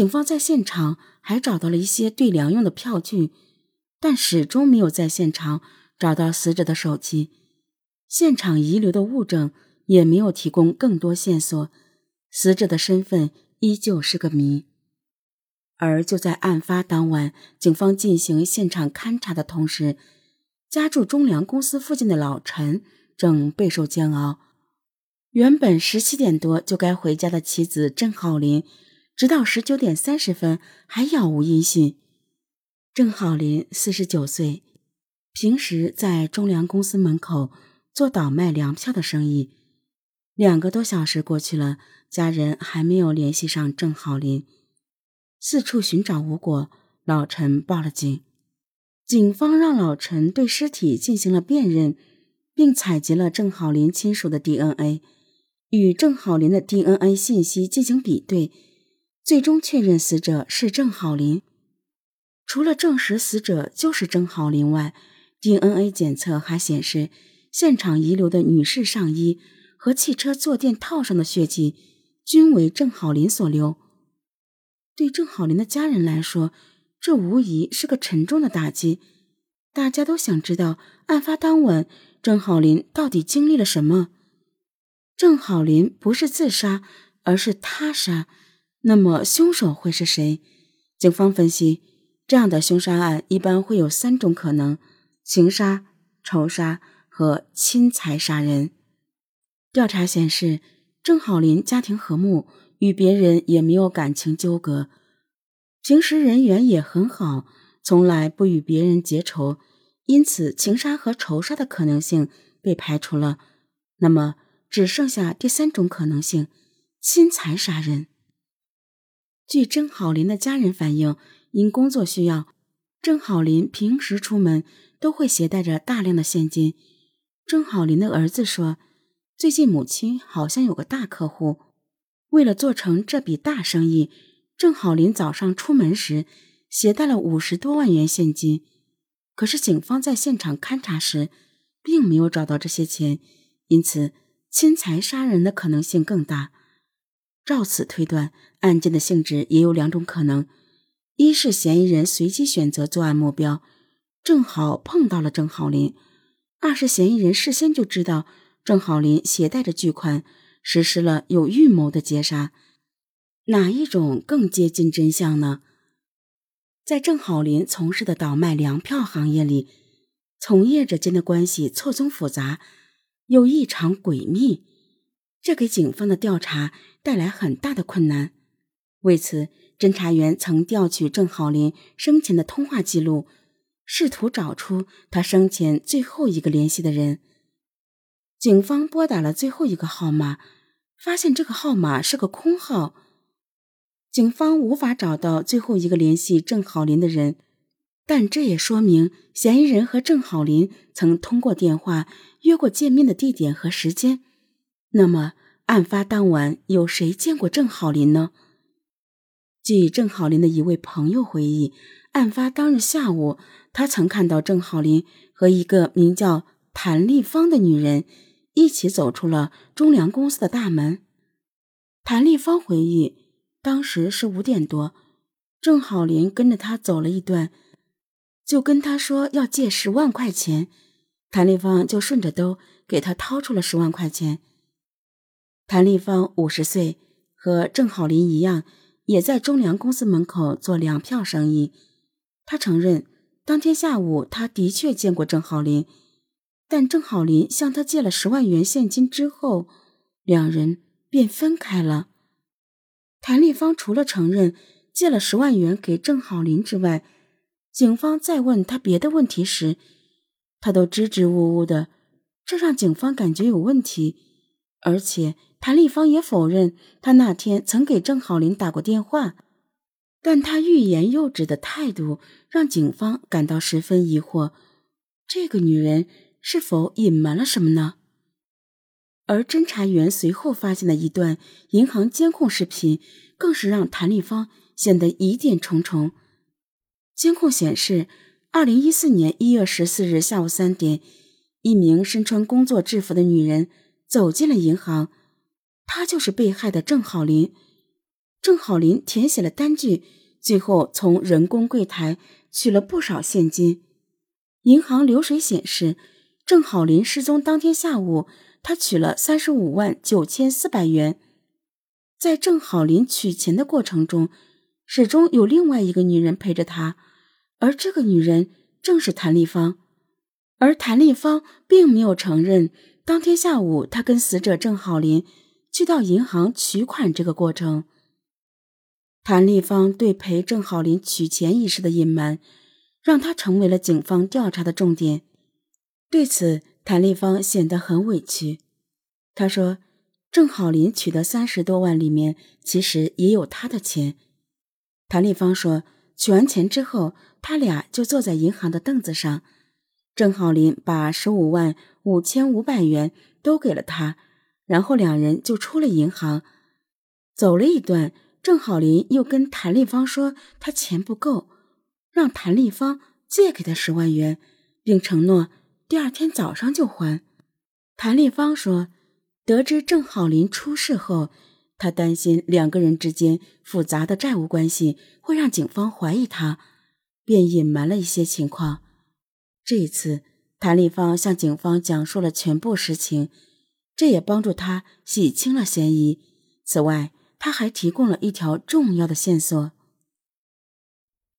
警方在现场还找到了一些对粮用的票据，但始终没有在现场找到死者的手机。现场遗留的物证也没有提供更多线索，死者的身份依旧是个谜。而就在案发当晚，警方进行现场勘查的同时，家住中粮公司附近的老陈正备受煎熬。原本十七点多就该回家的妻子郑浩林，直到十九点三十分还杳无音信。郑浩林四十九岁，平时在中粮公司门口做倒卖粮票的生意。两个多小时过去了，家人还没有联系上郑浩林，四处寻找无果，老陈报了警。警方让老陈对尸体进行了辨认，并采集了郑浩林亲属的 DNA。与郑浩林的 DNA 信息进行比对，最终确认死者是郑浩林。除了证实死者就是郑浩林外，DNA 检测还显示，现场遗留的女士上衣和汽车坐垫套上的血迹均为郑浩林所留。对郑浩林的家人来说，这无疑是个沉重的打击。大家都想知道，案发当晚郑浩林到底经历了什么。郑浩林不是自杀，而是他杀。那么凶手会是谁？警方分析，这样的凶杀案一般会有三种可能：情杀、仇杀和侵财杀人。调查显示，郑浩林家庭和睦，与别人也没有感情纠葛，平时人缘也很好，从来不与别人结仇，因此情杀和仇杀的可能性被排除了。那么？只剩下第三种可能性：侵财杀人。据郑好林的家人反映，因工作需要，郑好林平时出门都会携带着大量的现金。郑好林的儿子说，最近母亲好像有个大客户，为了做成这笔大生意，郑好林早上出门时携带了五十多万元现金。可是警方在现场勘查时，并没有找到这些钱，因此。侵财杀人的可能性更大，照此推断，案件的性质也有两种可能：一是嫌疑人随机选择作案目标，正好碰到了郑浩林；二是嫌疑人事先就知道郑浩林携带着巨款，实施了有预谋的劫杀。哪一种更接近真相呢？在郑浩林从事的倒卖粮票行业里，从业者间的关系错综复杂。又异常诡秘，这给警方的调查带来很大的困难。为此，侦查员曾调取郑浩林生前的通话记录，试图找出他生前最后一个联系的人。警方拨打了最后一个号码，发现这个号码是个空号，警方无法找到最后一个联系郑浩林的人。但这也说明嫌疑人和郑浩林曾通过电话约过见面的地点和时间。那么，案发当晚有谁见过郑浩林呢？据郑浩林的一位朋友回忆，案发当日下午，他曾看到郑浩林和一个名叫谭丽芳的女人一起走出了中粮公司的大门。谭丽芳回忆，当时是五点多，郑浩林跟着他走了一段。就跟他说要借十万块钱，谭丽芳就顺着兜给他掏出了十万块钱。谭丽芳五十岁，和郑浩林一样，也在中粮公司门口做粮票生意。他承认，当天下午他的确见过郑浩林，但郑浩林向他借了十万元现金之后，两人便分开了。谭丽芳除了承认借了十万元给郑浩林之外，警方再问他别的问题时，他都支支吾吾的，这让警方感觉有问题。而且谭丽芳也否认她那天曾给郑浩林打过电话，但她欲言又止的态度让警方感到十分疑惑。这个女人是否隐瞒了什么呢？而侦查员随后发现的一段银行监控视频，更是让谭丽芳显得疑点重重。监控显示，二零一四年一月十四日下午三点，一名身穿工作制服的女人走进了银行，她就是被害的郑浩林。郑好林填写了单据，最后从人工柜台取了不少现金。银行流水显示，郑好林失踪当天下午，他取了三十五万九千四百元。在郑好林取钱的过程中，始终有另外一个女人陪着他，而这个女人正是谭丽芳。而谭丽芳并没有承认当天下午她跟死者郑好林去到银行取款这个过程。谭丽芳对陪郑浩林取钱一事的隐瞒，让她成为了警方调查的重点。对此，谭丽芳显得很委屈。她说：“郑浩林取的三十多万里面，其实也有他的钱。”谭丽芳说：“取完钱之后，他俩就坐在银行的凳子上。郑浩林把十五万五千五百元都给了他，然后两人就出了银行，走了一段。”郑好林又跟谭丽芳说，他钱不够，让谭丽芳借给他十万元，并承诺第二天早上就还。谭丽芳说，得知郑好林出事后，他担心两个人之间复杂的债务关系会让警方怀疑他，便隐瞒了一些情况。这一次，谭丽芳向警方讲述了全部实情，这也帮助他洗清了嫌疑。此外，他还提供了一条重要的线索。